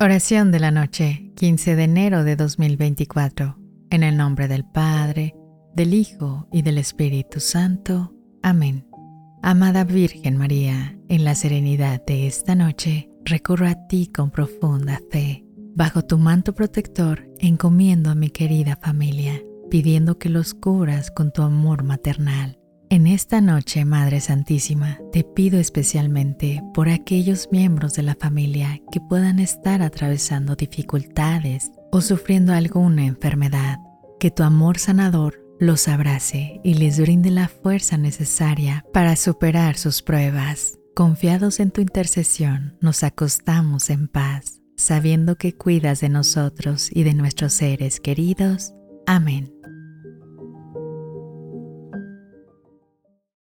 Oración de la noche, 15 de enero de 2024. En el nombre del Padre, del Hijo y del Espíritu Santo. Amén. Amada Virgen María, en la serenidad de esta noche, recurro a ti con profunda fe. Bajo tu manto protector, encomiendo a mi querida familia, pidiendo que los cubras con tu amor maternal en esta noche, Madre Santísima, te pido especialmente por aquellos miembros de la familia que puedan estar atravesando dificultades o sufriendo alguna enfermedad, que tu amor sanador los abrace y les brinde la fuerza necesaria para superar sus pruebas. Confiados en tu intercesión, nos acostamos en paz, sabiendo que cuidas de nosotros y de nuestros seres queridos. Amén.